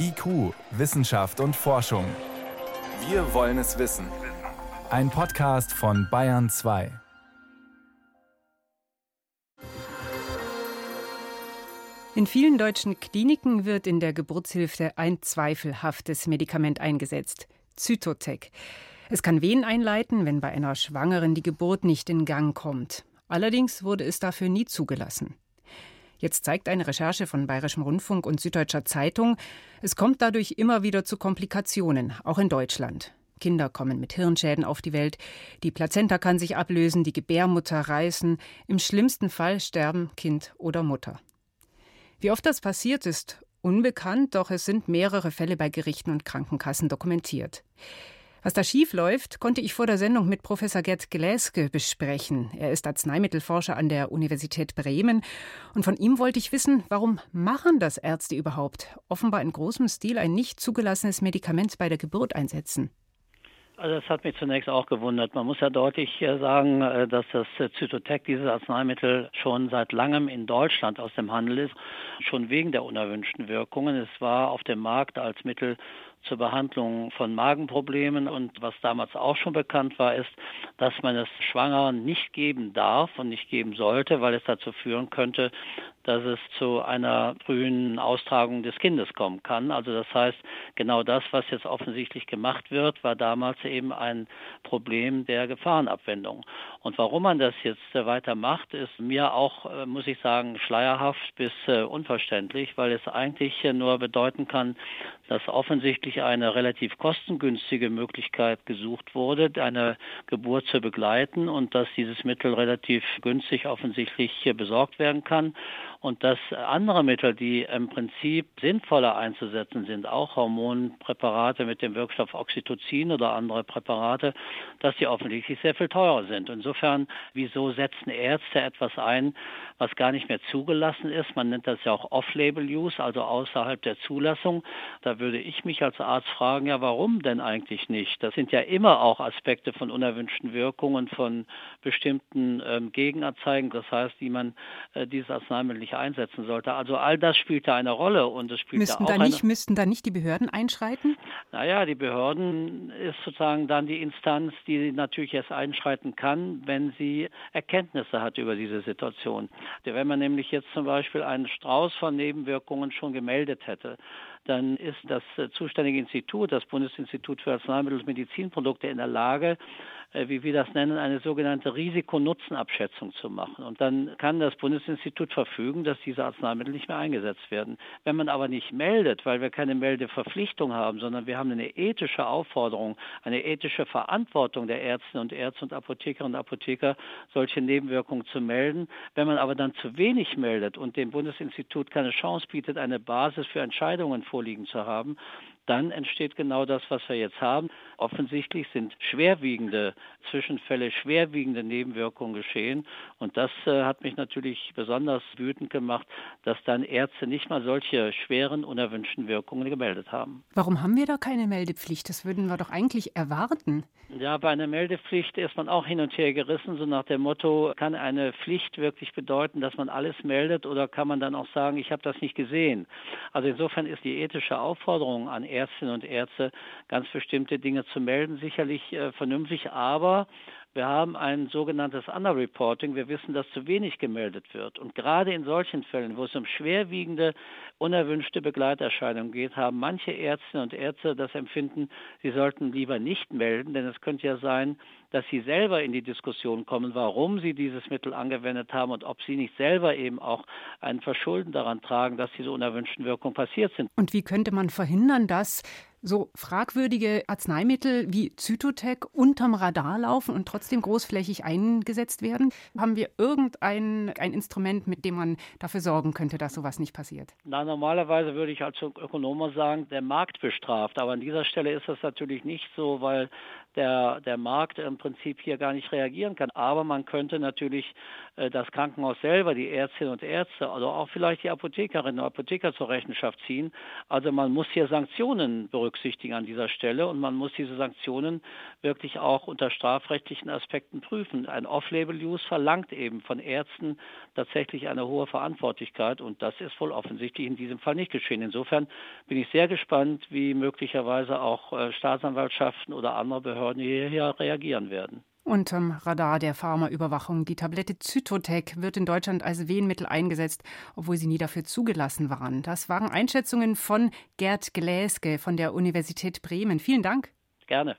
IQ, Wissenschaft und Forschung. Wir wollen es wissen. Ein Podcast von Bayern 2. In vielen deutschen Kliniken wird in der Geburtshilfe ein zweifelhaftes Medikament eingesetzt, Zytotec. Es kann Wehen einleiten, wenn bei einer Schwangeren die Geburt nicht in Gang kommt. Allerdings wurde es dafür nie zugelassen. Jetzt zeigt eine Recherche von Bayerischem Rundfunk und Süddeutscher Zeitung, es kommt dadurch immer wieder zu Komplikationen, auch in Deutschland. Kinder kommen mit Hirnschäden auf die Welt, die Plazenta kann sich ablösen, die Gebärmutter reißen, im schlimmsten Fall sterben Kind oder Mutter. Wie oft das passiert ist, unbekannt, doch es sind mehrere Fälle bei Gerichten und Krankenkassen dokumentiert. Was da schief läuft, konnte ich vor der Sendung mit Professor Gerd Gläske besprechen. Er ist Arzneimittelforscher an der Universität Bremen und von ihm wollte ich wissen, warum machen das Ärzte überhaupt? Offenbar in großem Stil ein nicht zugelassenes Medikament bei der Geburt einsetzen. Also das hat mich zunächst auch gewundert. Man muss ja deutlich äh, sagen, äh, dass das Zytotec, dieses Arzneimittel, schon seit langem in Deutschland aus dem Handel ist, schon wegen der unerwünschten Wirkungen. Es war auf dem Markt als Mittel zur Behandlung von Magenproblemen. Und was damals auch schon bekannt war, ist, dass man es Schwangeren nicht geben darf und nicht geben sollte, weil es dazu führen könnte, dass es zu einer frühen Austragung des Kindes kommen kann. Also das heißt, genau das, was jetzt offensichtlich gemacht wird, war damals eben ein Problem der Gefahrenabwendung. Und warum man das jetzt weiter macht, ist mir auch, äh, muss ich sagen, schleierhaft bis äh, unverständlich, weil es eigentlich nur bedeuten kann, dass offensichtlich eine relativ kostengünstige Möglichkeit gesucht wurde, eine Geburt zu begleiten und dass dieses Mittel relativ günstig offensichtlich besorgt werden kann und dass andere Mittel, die im Prinzip sinnvoller einzusetzen sind, auch Hormonpräparate mit dem Wirkstoff Oxytocin oder andere Präparate, dass die offensichtlich sehr viel teurer sind. Insofern, wieso setzen Ärzte etwas ein, was gar nicht mehr zugelassen ist? Man nennt das ja auch Off-Label-Use, also außerhalb der Zulassung. Da würde ich mich als Arzt fragen, ja, warum denn eigentlich nicht? Das sind ja immer auch Aspekte von unerwünschten Wirkungen, von bestimmten ähm, Gegenanzeigen, das heißt, wie man äh, dieses Arzneimittel nicht einsetzen sollte. Also all das spielt da eine Rolle und es spielt müssten da auch da nicht, eine, Müssten da nicht die Behörden einschreiten? Naja, die Behörden ist sozusagen dann die Instanz, die natürlich erst einschreiten kann, wenn sie Erkenntnisse hat über diese Situation. Wenn man nämlich jetzt zum Beispiel einen Strauß von Nebenwirkungen schon gemeldet hätte, dann ist das äh, zuständige Institut, das Bundesinstitut für Arzneimittel und Medizinprodukte, in der Lage, äh, wie wir das nennen, eine sogenannte Risiko-Nutzen-Abschätzung zu machen. Und dann kann das Bundesinstitut verfügen, dass diese Arzneimittel nicht mehr eingesetzt werden. Wenn man aber nicht meldet, weil wir keine Meldeverpflichtung haben, sondern wir haben eine ethische Aufforderung, eine ethische Verantwortung der Ärzte und Ärzte und Apothekerinnen und Apotheker, solche Nebenwirkungen zu melden. Wenn man aber dann zu wenig meldet und dem Bundesinstitut keine Chance bietet, eine Basis für Entscheidungen vorliegen zu haben, dann entsteht genau das, was wir jetzt haben. Offensichtlich sind schwerwiegende Zwischenfälle, schwerwiegende Nebenwirkungen geschehen. Und das äh, hat mich natürlich besonders wütend gemacht, dass dann Ärzte nicht mal solche schweren, unerwünschten Wirkungen gemeldet haben. Warum haben wir da keine Meldepflicht? Das würden wir doch eigentlich erwarten. Ja, bei einer Meldepflicht ist man auch hin und her gerissen, so nach dem Motto, kann eine Pflicht wirklich bedeuten, dass man alles meldet oder kann man dann auch sagen, ich habe das nicht gesehen? Also insofern ist die ethische Aufforderung an Ärzte, Ärztinnen und Ärzte ganz bestimmte Dinge zu melden, sicherlich äh, vernünftig, aber wir haben ein sogenanntes Underreporting. Wir wissen, dass zu wenig gemeldet wird. Und gerade in solchen Fällen, wo es um schwerwiegende, unerwünschte Begleiterscheinungen geht, haben manche Ärztinnen und Ärzte das Empfinden, sie sollten lieber nicht melden, denn es könnte ja sein, dass sie selber in die Diskussion kommen, warum sie dieses Mittel angewendet haben und ob sie nicht selber eben auch ein Verschulden daran tragen, dass diese unerwünschten Wirkungen passiert sind. Und wie könnte man verhindern, dass so fragwürdige Arzneimittel wie Zytotec unterm Radar laufen und trotzdem großflächig eingesetzt werden? Haben wir irgendein ein Instrument, mit dem man dafür sorgen könnte, dass sowas nicht passiert? Na, normalerweise würde ich als Ökonom sagen, der Markt bestraft. Aber an dieser Stelle ist das natürlich nicht so, weil der, der Markt im im Prinzip hier gar nicht reagieren kann. Aber man könnte natürlich äh, das Krankenhaus selber, die Ärztinnen und Ärzte, also auch vielleicht die Apothekerinnen und Apotheker zur Rechenschaft ziehen. Also man muss hier Sanktionen berücksichtigen an dieser Stelle und man muss diese Sanktionen wirklich auch unter strafrechtlichen Aspekten prüfen. Ein Off-Label-Use verlangt eben von Ärzten tatsächlich eine hohe Verantwortlichkeit und das ist wohl offensichtlich in diesem Fall nicht geschehen. Insofern bin ich sehr gespannt, wie möglicherweise auch äh, Staatsanwaltschaften oder andere Behörden hierher reagieren werden. Unterm Radar der Pharmaüberwachung. Die Tablette Zytotec wird in Deutschland als Wehenmittel eingesetzt, obwohl sie nie dafür zugelassen waren. Das waren Einschätzungen von Gerd Gläske von der Universität Bremen. Vielen Dank. Gerne.